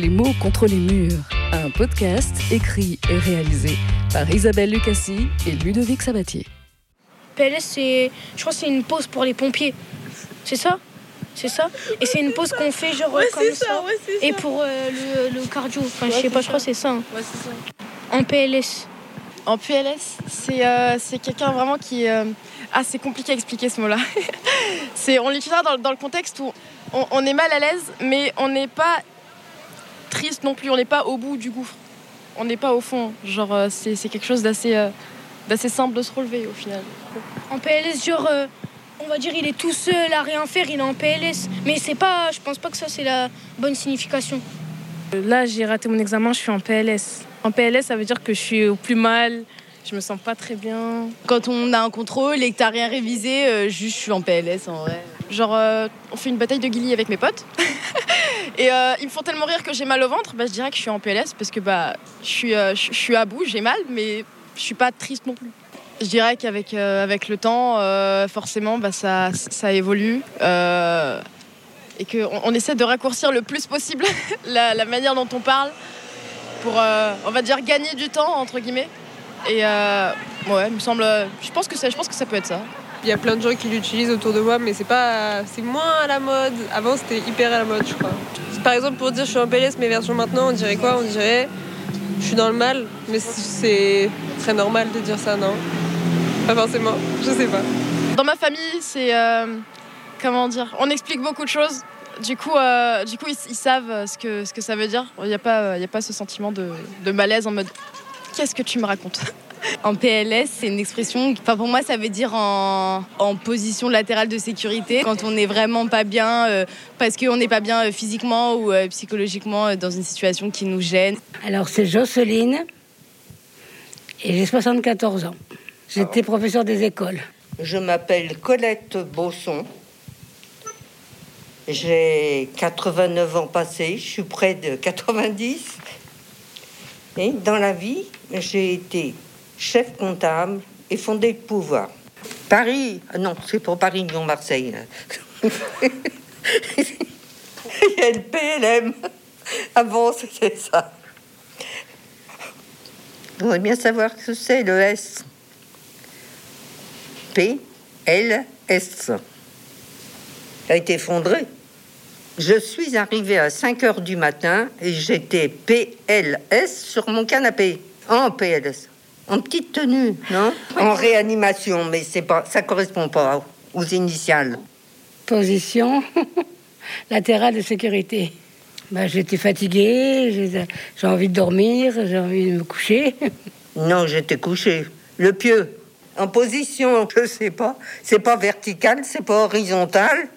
Les mots contre les murs, un podcast écrit et réalisé par Isabelle Lucassi et Ludovic Sabatier. PLS, c'est, je crois que c'est une pause pour les pompiers. C'est ça? C'est ça? Et c'est une pause qu'on fait genre Ouais, comme c'est ça. ça, ouais, c'est Et ça. pour euh, le, le cardio. Enfin, je sais pas, je crois que ça. c'est ça. hein. Ouais, c'est ça. En PLS. En PLS, c'est euh, c'est quelqu'un vraiment qui. euh, Ah, c'est compliqué à expliquer ce mot-là. c'est on l'utilisera dans, dans le contexte où on, on est mal à l'aise, mais on n'est pas triste non plus. On n'est pas au bout du gouffre. On n'est pas au fond. Genre, euh, c'est c'est quelque chose d'assez euh, d'assez simple de se relever au final. En PLS, genre, euh, on va dire, il est tout seul à rien faire, il est en PLS. Mais c'est pas, je pense pas que ça, c'est la bonne signification. Là, j'ai raté mon examen, je suis en PLS. En PLS, ça veut dire que je suis au plus mal, je me sens pas très bien. Quand on a un contrôle et que t'as rien révisé, euh, juste je suis en PLS en vrai. Genre, euh, on fait une bataille de guillis avec mes potes. et euh, ils me font tellement rire que j'ai mal au ventre. Bah, je dirais que je suis en PLS parce que bah, je suis, euh, je suis à bout, j'ai mal, mais je suis pas triste non plus. Je dirais qu'avec avec le temps, forcément, bah, ça, ça évolue. et qu'on on essaie de raccourcir le plus possible la, manière dont on parle pour, on va dire, gagner du temps, entre guillemets. Et ouais, me semble. Je pense, que ça, je pense que ça peut être ça. Il y a plein de gens qui l'utilisent autour de moi, mais c'est pas, c'est moins à la mode. Avant, c'était hyper à la mode, je crois. Par exemple, pour dire je suis en PLS, mais version maintenant, on dirait quoi? On dirait je suis dans le mal, mais c'est très normal de dire ça, non? Pas forcément, je sais pas. Dans ma famille, c'est euh, comment dire On explique beaucoup de choses. Du coup, euh, du coup, ils, savent ce que ce que ça veut dire. Il n'y a pas, a pas ce sentiment de, de malaise en mode qu'est-ce que tu me racontes? En PLS, c'est une expression, enfin pour moi ça veut dire en, en position latérale de sécurité, quand on n'est vraiment pas bien, euh, parce qu'on n'est pas bien euh, physiquement ou euh, psychologiquement euh, dans une situation qui nous gêne. Alors, c'est Jocelyne et j'ai 74 ans. J'étais professeur des écoles. Je m'appelle Colette Bosson. J'ai 89 ans passés, je suis près de 90. Et dans la vie, j'ai été chef comptable et fondé de pouvoir. Paris, ah non, c'est pour Paris, Lyon, Marseille. Il y a le PLM. Avant, c'était ça. Vous voudriez bien savoir que c'est, le S. P-L-S. a été effondré. Je suis arrivée à 5 heures du matin et j'étais PLS sur mon canapé. En PLS. En petite tenue, non En réanimation, mais c'est pas, ça correspond pas aux initiales. Position latérale de sécurité. Bah, j'étais fatiguée, j'ai j'ai envie de dormir, j'ai envie de me coucher. Non, j'étais couché. Le pieu. En position, je sais pas. C'est pas vertical, c'est pas horizontal.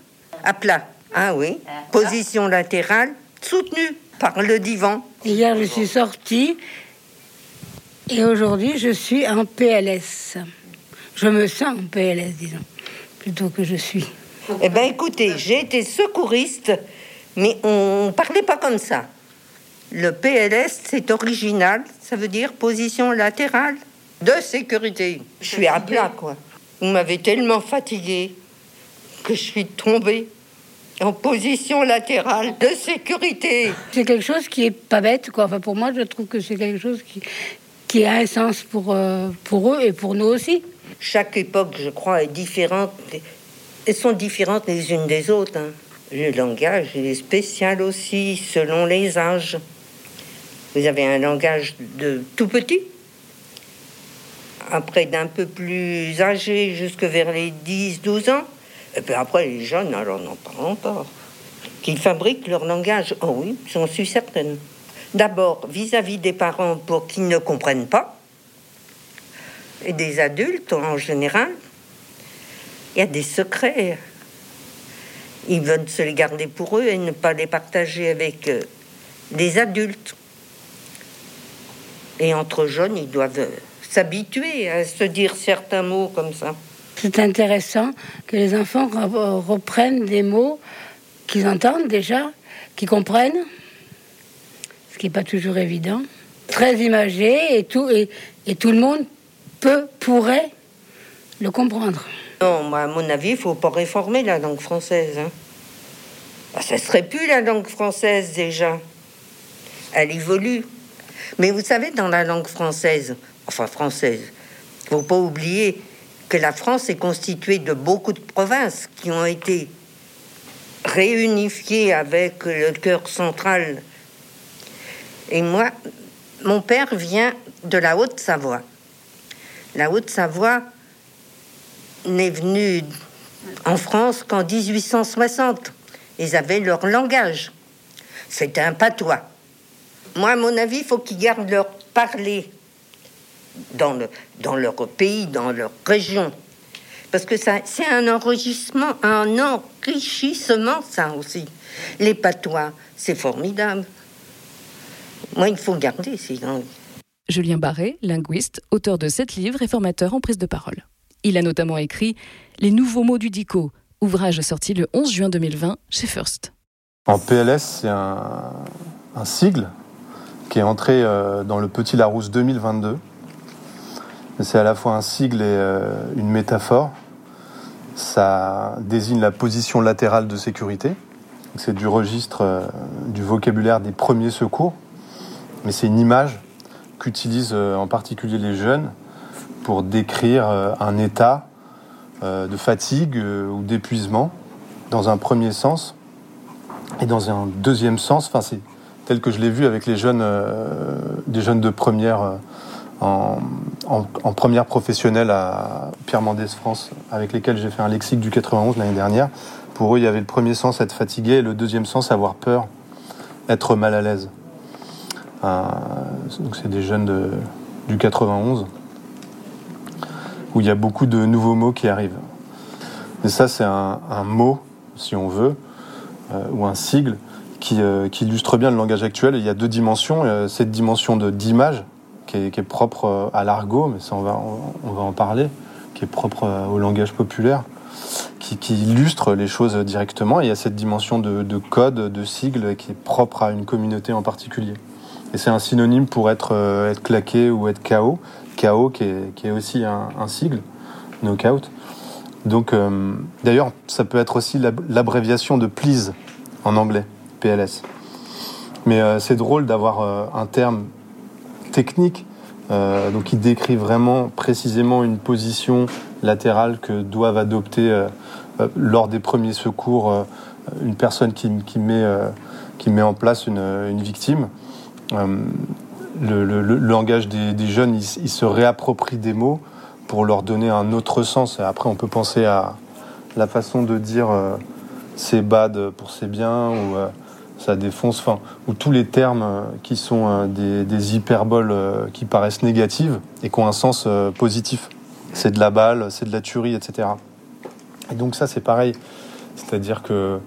À plat. Ah oui. Position latérale, soutenue par le divan. Hier, je suis sortie et aujourd'hui, je suis en PLS. Je me sens en PLS, disons, plutôt que je suis. Eh bien, écoutez, j'ai été secouriste, mais on parlait pas comme ça. Le PLS, c'est original, ça veut dire position latérale de sécurité. Je suis à plat, quoi. Vous m'avez tellement fatiguée que je suis tombée en position latérale de sécurité. C'est quelque chose qui est pas bête, quoi. Enfin, pour moi, je trouve que c'est quelque chose qui, qui a un sens pour, euh, pour eux et pour nous aussi. Chaque époque, je crois, est différente. Elles sont différentes les unes des autres. hein. Le langage est spécial aussi, selon les âges. Vous avez un langage de tout petit, après d'un peu plus âgé, jusque vers les 10-12 ans. Et puis après, les jeunes, alors n'en parlons pas. Qui fabriquent leur langage. Oh oui, j'en suis certaine. D'abord, vis-à-vis des parents pour qu'ils ne comprennent pas, et des adultes en général, il y a des secrets. Ils veulent se les garder pour eux et ne pas les partager avec euh, des adultes. Et entre jeunes, ils doivent euh, s'habituer à se dire certains mots comme ça. C'est intéressant que les enfants re- reprennent des mots qu'ils entendent déjà, qu'ils comprennent, ce qui n'est pas toujours évident. Très imagé et tout, et, tout le monde peut, pourrait le comprendre. Non, moi, à mon avis, il faut pas réformer la langue française. Hein. Bah, ça serait plus la langue française déjà. elle évolue. Mais vous savez, dans la langue française, enfin française, faut pas oublier que la France est constituée de beaucoup de provinces qui ont été réunifiées avec le cœur central. Et moi, mon père vient de la Haute-Savoie. La Haute-Savoie n'est venue en France qu'en 1860. Ils avaient leur langage. C'était un patois. Moi, à mon avis, il faut qu'ils gardent leur parler dans, le, dans leur pays, dans leur région. Parce que ça, c'est un enregistrement, un enrichissement, ça aussi. Les patois, c'est formidable. Moi, il faut garder ces langues. Julien Barré, linguiste, auteur de sept livres et formateur en prise de parole. Il a notamment écrit Les nouveaux mots du DICO, ouvrage sorti le 11 juin 2020 chez First. En PLS, c'est un, un sigle qui est entré euh, dans le Petit Larousse 2022. C'est à la fois un sigle et euh, une métaphore. Ça désigne la position latérale de sécurité. C'est du registre euh, du vocabulaire des premiers secours, mais c'est une image qu'utilisent en particulier les jeunes pour décrire un état de fatigue ou d'épuisement dans un premier sens. Et dans un deuxième sens, enfin c'est tel que je l'ai vu avec les jeunes, euh, des jeunes de première euh, en, en, première professionnelle à Pierre Mendès France, avec lesquels j'ai fait un lexique du 91 l'année dernière. Pour eux, il y avait le premier sens être fatigué et le deuxième sens avoir peur, être mal à l'aise. Euh, donc c'est des jeunes du 91 où il y a beaucoup de nouveaux mots qui arrivent. Et ça, c'est un, mot, si on veut, euh, ou un sigle euh, qui, illustre bien le langage actuel. il y a deux dimensions. Cette dimension d'image qui est, propre euh, à l'argot, mais ça on va, on, va en parler, qui est propre euh, au langage populaire, qui, illustre les choses directement. Et il y a cette dimension de, code, de sigle, qui est propre à une communauté en particulier. Et c'est un synonyme pour être, être claqué ou être KO. KO qui est, qui est aussi un, sigle, knockout. Donc, d'ailleurs, ça peut être aussi l'abréviation de please en anglais. PLS. Mais euh, c'est drôle d'avoir euh, un terme technique euh, donc qui décrit vraiment précisément une position latérale que doivent adopter lors des premiers secours une personne qui, met, qui met en place une, victime. Le, langage des, jeunes, ils, se réapproprient des mots pour leur donner un autre sens. Après, on peut penser à la façon de dire c'est bad pour c'est bien ou ça défonce, enfin, ou tous les termes euh, qui sont euh, des, hyperboles euh, qui paraissent négatives et qui ont un sens positif. C'est de la balle, c'est de la tuerie, etc. Et donc ça, c'est pareil. C'est-à-dire que,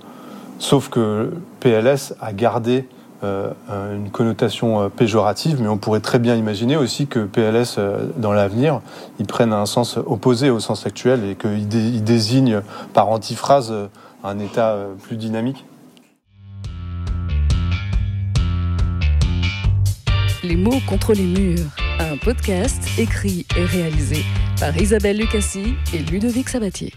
sauf que PLS a gardé une connotation péjorative, mais on pourrait très bien imaginer aussi que PLS, dans l'avenir, il prenne un sens opposé au sens actuel et qu'il désigne par antiphrase un état plus dynamique. Les mots contre les murs, un podcast écrit et réalisé par Isabelle Lucassi et Ludovic Sabatier.